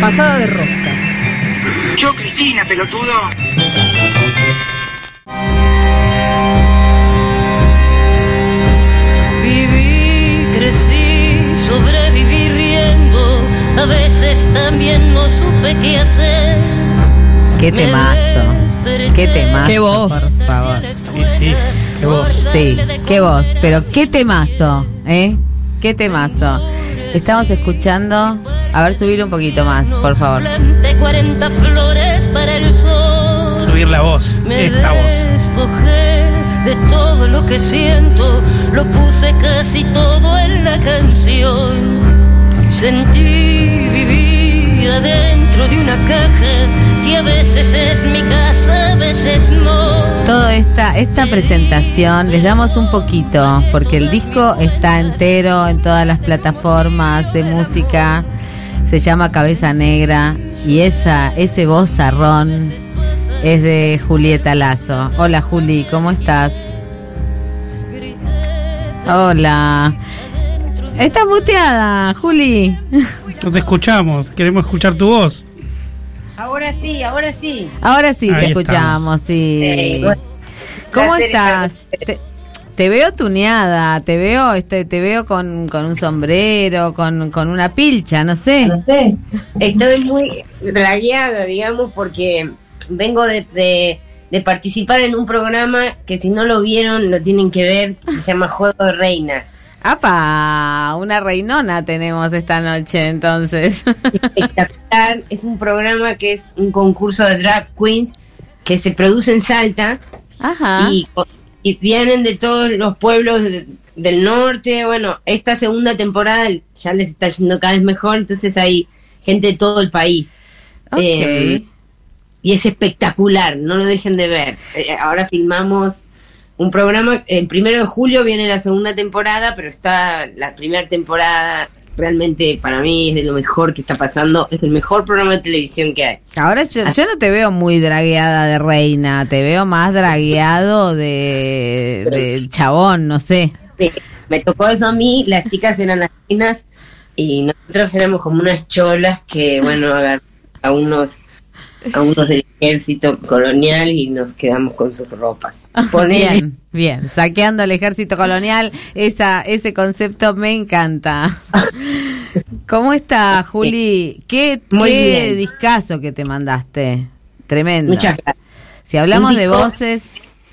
Pasada de rosca. Yo, Cristina, pelotudo. Viví, crecí, sobreviví riendo. A veces también no supe qué hacer. Qué temazo. Qué temazo. Qué voz. Por favor. Sí, sí, qué voz. Sí, qué voz. Pero qué temazo, ¿eh? Qué temazo. Estamos escuchando. A ver, subir un poquito más, por favor. Planté 40 flores para el sol. Subir la voz, esta voz. despojé de todo lo que siento, lo puse casi todo en la canción. Sentí vivir adentro de una caja que a veces es mi casa, a veces no. Toda esta, esta presentación les damos un poquito, porque el disco está entero en todas las plataformas de música. Se llama Cabeza Negra y esa, ese vozarrón es de Julieta Lazo. Hola Juli, ¿cómo estás? Hola. Estás muteada, Juli. No te escuchamos, queremos escuchar tu voz. Ahora sí, ahora sí. Ahora sí Ahí te escuchamos, sí. Eh, bueno, ¿Cómo estás? te veo tuneada, te veo, este, te veo con, con un sombrero, con, con una pilcha, no sé. No sé. Estoy muy dragueada, digamos, porque vengo de, de- de participar en un programa que si no lo vieron lo tienen que ver, que se llama Juego de Reinas. ¡Apa! Una reinona tenemos esta noche, entonces. Espectacular. es un programa que es un concurso de drag queens que se produce en Salta Ajá. y, y vienen de todos los pueblos de- del norte. Bueno, esta segunda temporada ya les está yendo cada vez mejor, entonces hay gente de todo el país. Ok. eh, Y es espectacular, no lo dejen de ver. Eh, ahora filmamos un programa, el primero de julio viene la segunda temporada, pero está la primera temporada, realmente para mí es de lo mejor que está pasando, es el mejor programa de televisión que hay. Ahora yo, yo no te veo muy dragueada de reina, te veo más dragueado de, de chabón, no sé. Sí, Me tocó eso a mí, las chicas eran las reinas y nosotros éramos como unas cholas que, bueno, a unos a unos del ejército colonial y nos quedamos con sus ropas. Ponele. Bien, bien. Saqueando el ejército colonial, esa, ese concepto me encanta. ¿Cómo está, Juli? ¿Qué, Muy qué bien. discazo que te mandaste? Tremendo. Muchas gracias. Si hablamos de voces,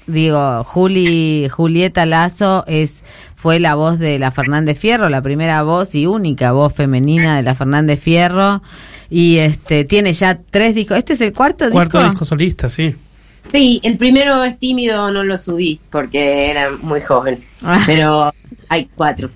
digo, Juli, Julieta Lazo es fue la voz de la Fernández Fierro, la primera voz y única voz femenina de la Fernández Fierro. Y este tiene ya tres discos. ¿Este es el cuarto, Cuarto disco? disco solista, sí. Sí, el primero es tímido, no lo subí porque era muy joven, Ah. pero hay cuatro.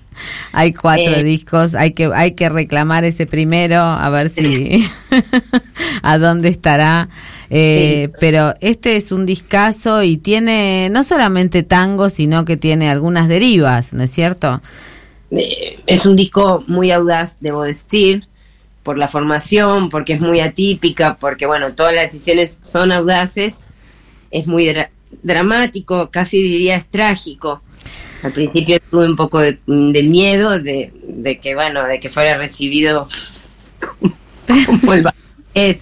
Hay cuatro Eh. discos, hay que hay que reclamar ese primero, a ver si a dónde estará. Eh, Pero este es un discazo y tiene no solamente tango, sino que tiene algunas derivas, ¿no es cierto? Eh, es un disco muy audaz, debo decir, por la formación, porque es muy atípica, porque bueno, todas las decisiones son audaces, es muy dra- dramático, casi diría es trágico. Al principio tuve un poco de, de miedo de, de que, bueno, de que fuera recibido como, como el es.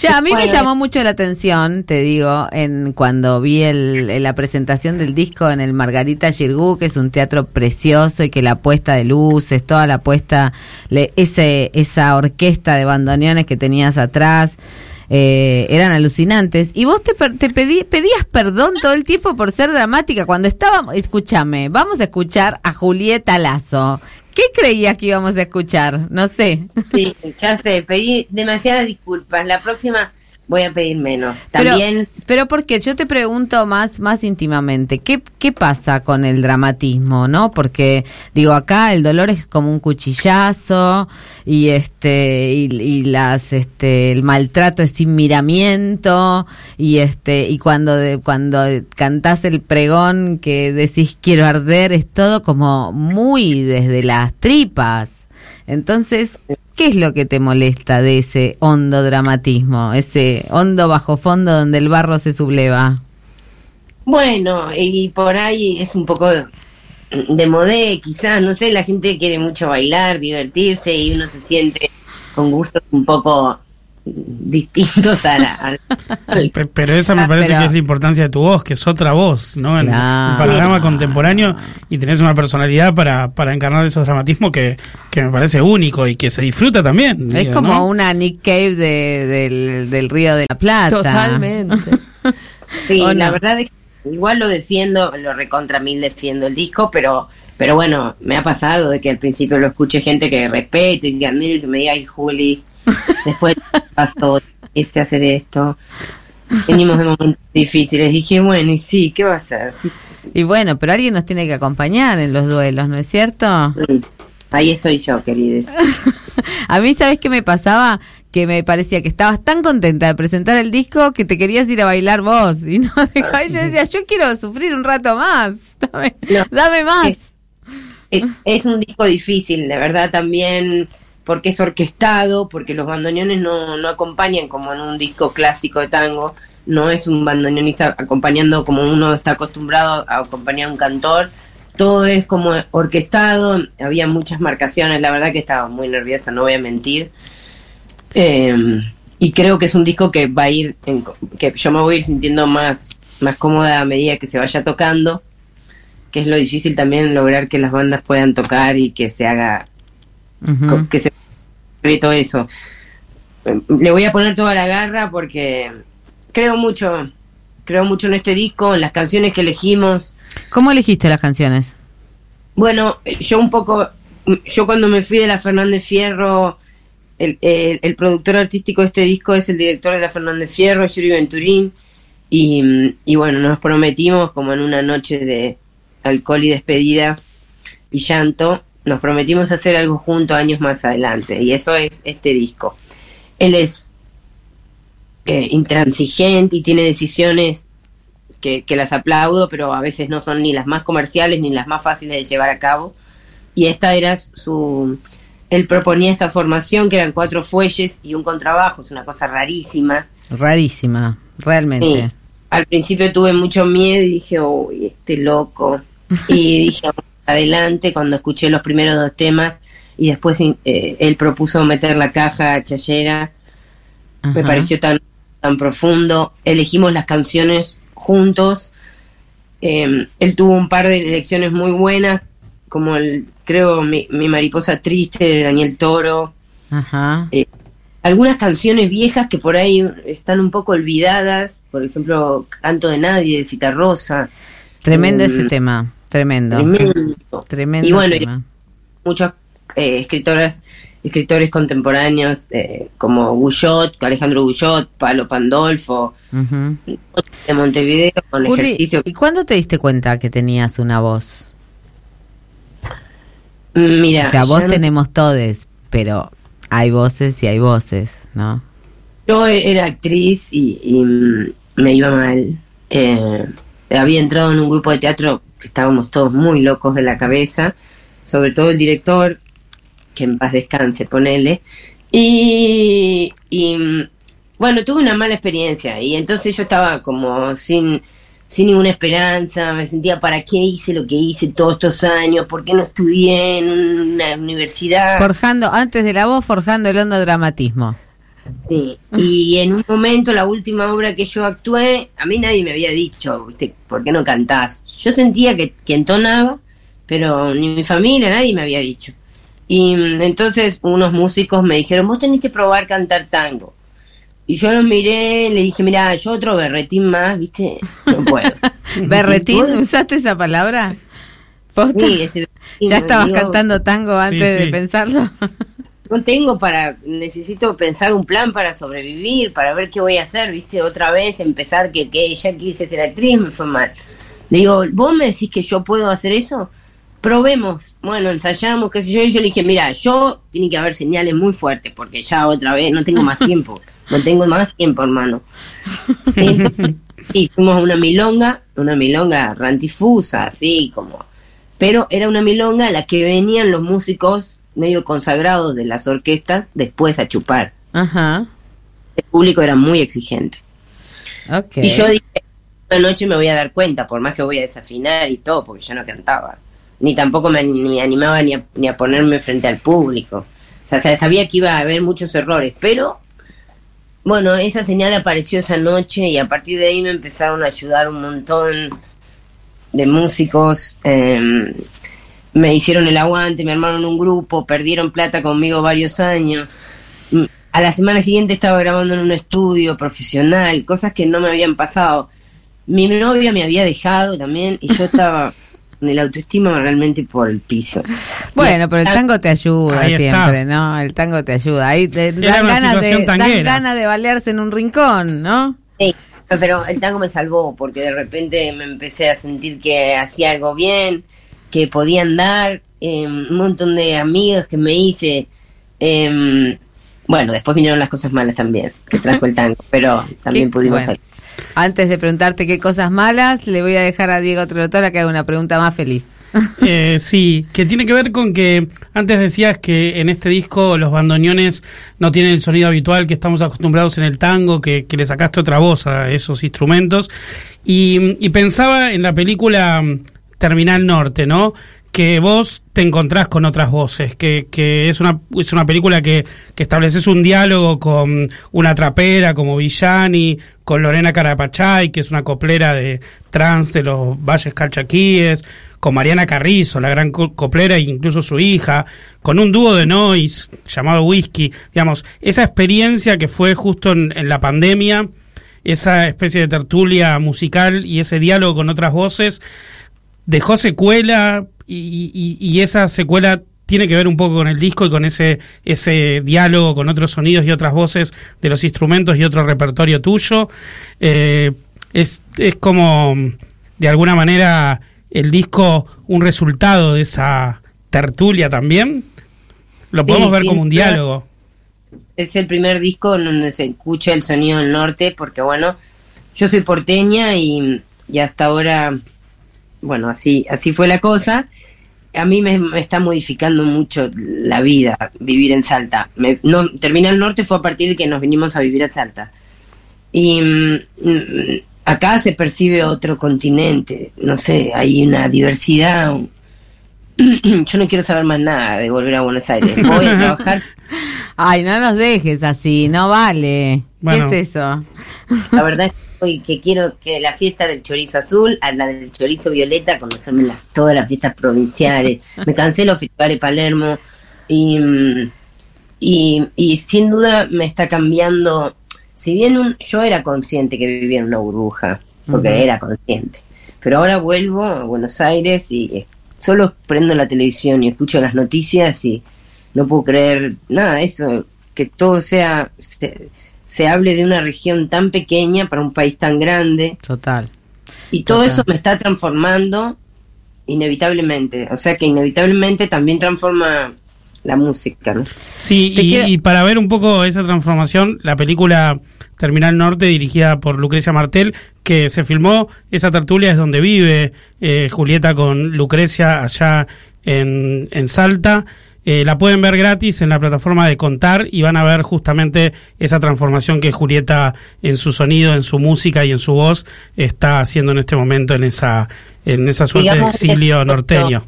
Ya, a mí me llamó mucho la atención, te digo, en cuando vi el, la presentación del disco en el Margarita Girgú, que es un teatro precioso y que la puesta de luces, toda la puesta, le- ese, esa orquesta de bandoneones que tenías atrás, eh, eran alucinantes. Y vos te, te pedí- pedías perdón todo el tiempo por ser dramática. Cuando estábamos, escúchame, vamos a escuchar a Julieta Lazo. ¿Qué creías que íbamos a escuchar? No sé. Sí, ya sé, pedí demasiadas disculpas. La próxima voy a pedir menos. Pero- También Pero, porque yo te pregunto más, más íntimamente, ¿qué, ¿qué pasa con el dramatismo, no? Porque, digo, acá el dolor es como un cuchillazo y este, y, y las, este, el maltrato es sin miramiento y este, y cuando, de- cuando cantás el pregón que decís quiero arder es todo como muy desde las tripas. Entonces, ¿qué es lo que te molesta de ese hondo dramatismo, ese hondo bajo fondo donde el barro se subleva? Bueno, y por ahí es un poco de modé, quizás, no sé, la gente quiere mucho bailar, divertirse y uno se siente con gustos un poco distintos a la... Pero esa me Ah, parece pero- que es la importancia de tu voz, que es otra voz, ¿no? En Claro. el panorama contemporáneo y tenés una personalidad para, para encarnar esos dramatismos que, que me parece único y que se disfruta también. Es digo, como ¿no? una Nick Cave de- del, del Río de la Plata. Totalmente. Sí, ¿O la verdad es que igual lo defiendo, lo recontra mil defiendo el disco, pero pero bueno, me ha pasado de que al principio lo escuche gente que respete, que admire, y que me diga, ay, Juli, después pasó, quise hacer esto. Venimos de momentos difíciles. Dije, bueno, y sí, ¿qué va a hacer? Sí, Y bueno, pero alguien nos tiene que acompañar en los duelos, ¿no es cierto? sí. Ahí estoy yo, queridos. A mí, ¿sabes qué me pasaba? Que me parecía que estabas tan contenta de presentar el disco que te querías ir a bailar vos. Y no dejabas. Yo decía, yo quiero sufrir un rato más. Dame, No. dame más. Es- Es, es un disco difícil, de verdad, también porque es orquestado, porque los bandoneones no, no acompañan como en un disco clásico de tango, no es un bandoneonista acompañando como uno está acostumbrado a acompañar a un cantor, todo es como orquestado, había muchas marcaciones, la verdad que estaba muy nerviosa, no voy a mentir. Eh, y creo que es un disco que va a ir, que yo me voy a ir sintiendo más, más cómoda a medida que se vaya tocando que es lo difícil también lograr que las bandas puedan tocar y que se haga Co- que se todo eso. Le voy a poner toda la garra porque creo mucho creo mucho en este disco en las canciones que elegimos. ¿Cómo elegiste las canciones? bueno yo un poco yo cuando me fui de la Fernández Fierro el, el- el productor artístico de este disco es el director de la Fernández Fierro Yuri Venturín y, y bueno nos prometimos como en una noche de alcohol y despedida y llanto, nos prometimos hacer algo juntos años más adelante, y eso es este disco. Él es eh, intransigente y tiene decisiones que, que las aplaudo, pero a veces no son ni las más comerciales ni las más fáciles de llevar a cabo. Y esta era su... Él proponía esta formación que eran cuatro fuelles y un contrabajo, es una cosa rarísima. Rarísima, realmente. Sí. Al principio tuve mucho miedo y dije, uy, este loco. Y dije, "Vamos adelante, cuando escuché los primeros dos temas y después eh, él propuso meter la caja chayera, me pareció tan, tan profundo. Elegimos las canciones juntos. Eh, él tuvo un par de elecciones muy buenas, como el, creo, mi, mi mariposa triste de Daniel Toro Ajá. algunas canciones viejas que por ahí están un poco olvidadas, por ejemplo, Canto de Nadie de Citarrosa, Tremendo Mm. ese tema. Tremendo. tremendo. Tremendo Y bueno, y- muchos eh, escritoras, escritores contemporáneos eh, como Guyot, Alejandro Guyot, Palo Pandolfo, de Montevideo, con Juli, ejercicio. ¿y cuándo te diste cuenta que tenías una voz? Mm, Mira, o sea, vos ya no- tenemos todes, pero hay voces y hay voces, ¿no? yo era actriz y, y, mm, me iba mal. Eh, había entrado en un grupo de teatro estábamos todos muy locos de la cabeza, sobre todo el director, que en paz descanse, ponele. Y, y, bueno, tuve una mala experiencia y entonces yo estaba como sin, sin ninguna esperanza, me sentía, ¿para qué hice lo que hice todos estos años? ¿Por qué no estudié en una universidad? Forjando, antes de la voz, forjando el hondo dramatismo. Sí, y en un momento, la última obra que yo actué, a mí nadie me había dicho, ¿viste? ¿por qué no cantás? Yo sentía que, que entonaba, pero ni mi familia, nadie me había dicho. Y mm, entonces unos músicos me dijeron, vos tenés que probar cantar tango. Y yo los miré, le dije, mira, yo otro berretín más, ¿viste? No puedo. ¿Berretín? ¿Usaste esa palabra? ¿Posta? Sí, ese berretín, ¿Ya estabas digo, cantando tango Sí, antes de sí. pensarlo? no tengo para, necesito pensar un plan para sobrevivir, para ver qué voy a hacer, viste, otra vez empezar que, que ya quise ser actriz, me fue mal. Le digo, ¿vos me decís que yo puedo hacer eso? Probemos, bueno, ensayamos, qué sé yo, y yo le dije, mira, yo tiene que haber señales muy fuertes, porque ya otra vez no tengo más tiempo, no tengo más tiempo, hermano. Entonces, y fuimos a una milonga, una milonga rantifusa, así como, pero era una milonga a la que venían los músicos medio consagrados de las orquestas después a chupar. Ajá. El público era muy exigente. Ok. Y yo dije, una noche me voy a dar cuenta, por más que voy a desafinar y todo, porque yo no cantaba. Ni tampoco me, ni me animaba ni a, ni a ponerme frente al público. O sea, se sabía que iba a haber muchos errores, pero bueno, esa señal apareció esa noche y a partir de ahí me empezaron a ayudar un montón de músicos. eh, me hicieron el aguante, me armaron un grupo, perdieron plata conmigo varios años. Mm, A la semana siguiente estaba grabando en un estudio profesional, cosas que no me habían pasado. Mi novia me había dejado también y yo estaba con el autoestima realmente por el piso. Bueno, pero el tango te ayuda Ahí está. siempre, ¿no? El tango te ayuda. Ahí te dan ganas, de, dan ganas de balearse en un rincón, ¿no? Sí, pero el tango me salvó porque de repente me empecé a sentir que hacía algo bien, que podía andar, eh, un montón de amigas que me hice. eh, bueno, después vinieron las cosas malas también, que trajo el tango, pero también Qué- pudimos bueno. salir. Antes de preguntarte qué cosas malas, le voy a dejar a Diego Trotora que haga una pregunta más feliz. Eh, sí, que tiene que ver con que antes decías que en este disco los bandoneones no tienen el sonido habitual que estamos acostumbrados en el tango, que, que le sacaste otra voz a esos instrumentos. Y, y pensaba en la película Terminal Norte, ¿no? Que vos te encontrás con otras voces, que, que es, una, es una película que, que estableces un diálogo con una trapera como Villani, con Lorena Carapachay, que es una coplera de trans de los Valles Calchaquíes, con Mariana Carrizo, la gran co- coplera, e incluso su hija, con un dúo de noise llamado Whisky, digamos, esa experiencia que fue justo en la pandemia, esa especie de tertulia musical y ese diálogo con otras voces, dejó secuela y, y- y esa secuela tiene que ver un poco con el disco y con ese, ese diálogo con otros sonidos y otras voces de los instrumentos y otro repertorio tuyo. Eh, es, es como, de alguna manera, el disco un resultado de esa tertulia también. Lo podemos Sí, ver como un diálogo. Es el primer disco en donde se escucha el sonido del norte, porque bueno, yo soy porteña y, y hasta ahora, bueno, así, así fue la cosa. A mí me, me está modificando mucho la vida vivir en Salta. Me, no, Terminal Norte fue a partir de que nos vinimos a vivir a Salta. Y mm, acá se percibe otro continente, no sé, hay una diversidad. Yo no quiero saber más nada de volver a Buenos Aires. Voy a trabajar Ay, no nos dejes así, no vale. Bueno. ¿Qué es eso? La verdad es hoy que quiero que la fiesta del chorizo azul a la del chorizo violeta, conocerme las, todas las fiestas provinciales. Me cansé los festivales Palermo y, y, y sin duda me está cambiando. Si bien un- yo era consciente que vivía en una burbuja, porque era consciente, pero ahora vuelvo a Buenos Aires y eh, solo prendo la televisión y escucho las noticias y no puedo creer nada de eso, que todo sea, se, se hable de una región tan pequeña para un país tan grande Total. y todo Total. eso me está transformando inevitablemente, o sea que inevitablemente también transforma la música, ¿no? Sí, y para ver un poco esa transformación, la película Terminal Norte, dirigida por Lucrecia Martel, que se filmó, esa tertulia es donde vive eh, Julieta con Lucrecia allá en, en Salta. Eh, la pueden ver gratis en la plataforma de Contar y van a ver justamente esa transformación que Julieta en su sonido, en su música y en su voz está haciendo en este momento en esa, en esa suerte Digamos, de exilio norteño.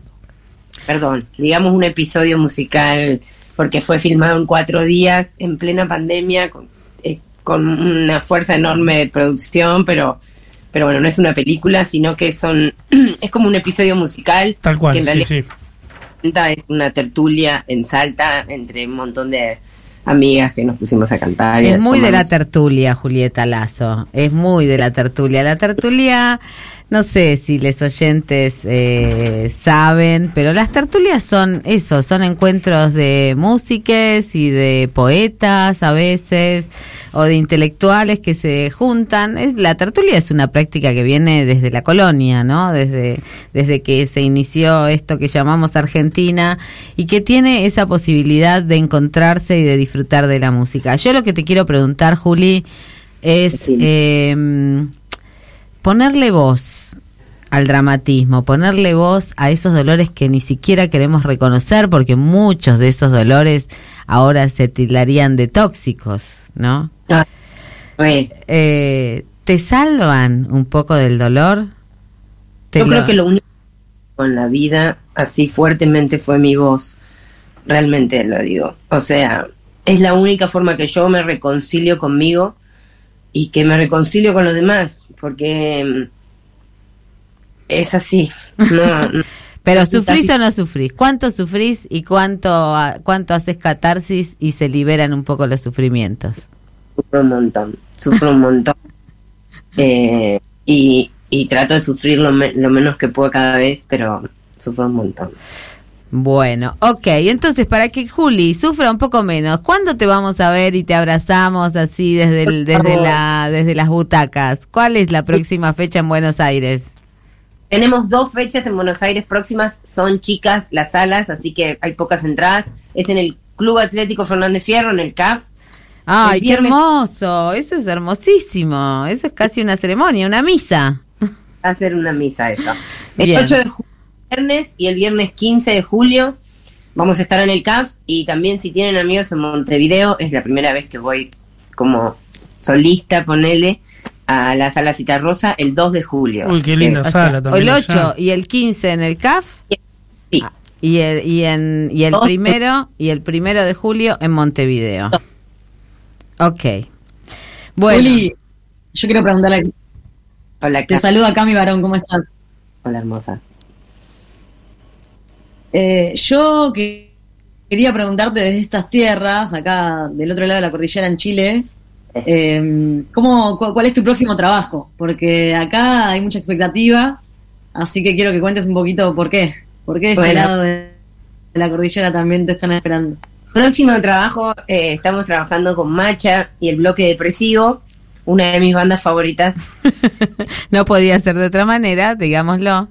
Perdón, digamos un episodio musical porque fue filmado en cuatro días en plena pandemia con, eh, con una fuerza enorme de producción, pero pero bueno, no es una película, sino que son es como un episodio musical Tal cual, que en sí, es una tertulia en Salta entre un montón de amigas que nos pusimos a cantar. Es muy de la tertulia, Julieta Lazo. Es muy de la tertulia. La tertulia, no sé si les oyentes eh, saben, pero las tertulias son eso, son encuentros de músiques y de poetas a veces, o de intelectuales que se juntan. Es, la tertulia es una práctica que viene desde la colonia, ¿no? Desde, desde que se inició esto que llamamos Argentina y que tiene esa posibilidad de encontrarse y de disfrutar de la música. Yo lo que te quiero preguntar, Juli, es Sí. eh, ponerle voz al dramatismo, ponerle voz a esos dolores que ni siquiera queremos reconocer porque muchos de esos dolores ahora se tildarían de tóxicos, ¿no? Ah, bueno, Eh, ¿Te salvan un poco del dolor? ¿Te yo lo- creo que lo único con la vida así fuertemente fue mi voz. realmente lo digo. O sea, es la única forma que yo me reconcilio conmigo y que me reconcilio con los demás, porque mm, es así. No, no. Pero sufrís o no sufrís. ¿Cuánto sufrís y cuánto, ah, cuánto haces catarsis y se liberan un poco los sufrimientos? Sufro un montón, sufro un montón. Eh, y, y trato de sufrir lo, me- lo menos que puedo cada vez, pero sufro un montón. Bueno, ok, entonces para que Juli sufra un poco menos, ¿cuándo te vamos a ver y te abrazamos así desde, el- desde, la, desde las butacas? ¿Cuál es la próxima fecha en Buenos Aires? Tenemos dos fechas en Buenos Aires próximas, son chicas las salas, así que hay pocas entradas. Es en el Club Atlético Fernández Fierro, en el CAF. Ay, qué hermoso, eso es hermosísimo, eso es casi una ceremonia, una misa. Va a ser una misa eso. El Bien. 8 de julio, viernes, y el viernes 15 de julio vamos a estar en el CAF. Y también si tienen amigos en Montevideo, es la primera vez que voy como solista, ponele, a la sala Citarrosa el 2 de julio. Uy, qué que- linda O sea, sala también. el allá. 8 y el 15 en el CAF Sí. y el, y en, y el Dos. primero y el primero de julio en Montevideo. Ok. Bueno, Juli, yo quiero preguntarle, Hola, te saluda Cami Barón, ¿cómo estás? Hola, hermosa. Eh, yo que- quería preguntarte desde estas tierras, acá del otro lado de la cordillera en Chile, eh, ¿cómo, cu- ¿cuál es tu próximo trabajo? Porque acá hay mucha expectativa, así que quiero que cuentes un poquito por qué. ¿Por qué de este Bueno. lado de de la cordillera también te están esperando? Próximo trabajo, eh, estamos trabajando con Macha y el bloque depresivo, una de mis bandas favoritas. no podía ser de otra manera, digámoslo.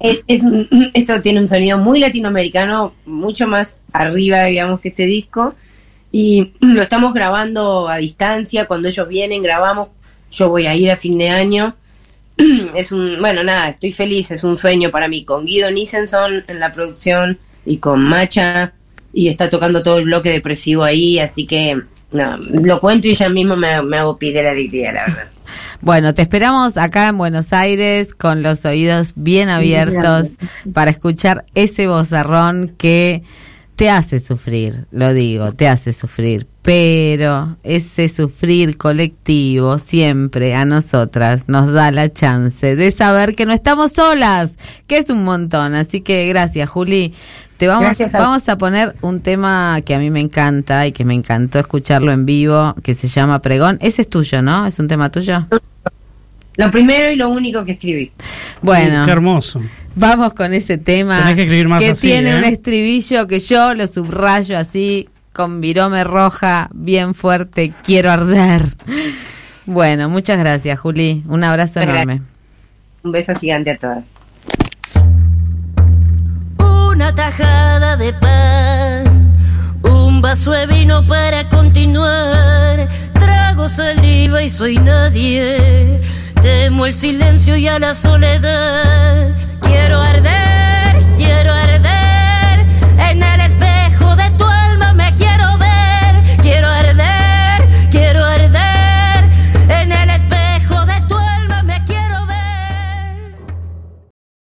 Es- es- esto tiene un sonido muy latinoamericano, mucho más arriba, digamos, que este disco. Y lo estamos grabando a distancia. Cuando ellos vienen, grabamos. Yo voy a ir a fin de año. Es un, bueno, nada, estoy feliz, es un sueño para mí. Con Guido Nissenson en la producción y con Macha. Y está tocando todo el bloque depresivo ahí, así que, no, lo cuento y ya mismo me, me hago pide la alegría, la verdad. Bueno, te esperamos acá en Buenos Aires con los oídos bien abiertos para escuchar ese bozarrón que te hace sufrir, lo digo, te hace sufrir, pero ese sufrir colectivo siempre a nosotras nos da la chance de saber que no estamos solas, que es un montón. Así que gracias, Juli. Te vamos, a- vamos a poner un tema que a mí me encanta y que me encantó escucharlo en vivo, que se llama Pregón. Ese es tuyo, ¿no? ¿Es un tema tuyo? Lo primero y lo único que escribí. Bueno, Qué hermoso. vamos con ese tema Tenés que escribir más así, tiene ¿eh? un estribillo que yo lo subrayo así con virome roja bien fuerte, quiero arder. Bueno, muchas gracias, Juli. Un abrazo Gracias. enorme. Un beso gigante a todas. Tajada de pan, un vaso de vino para continuar, trago saliva y soy nadie, temo el silencio y a la soledad,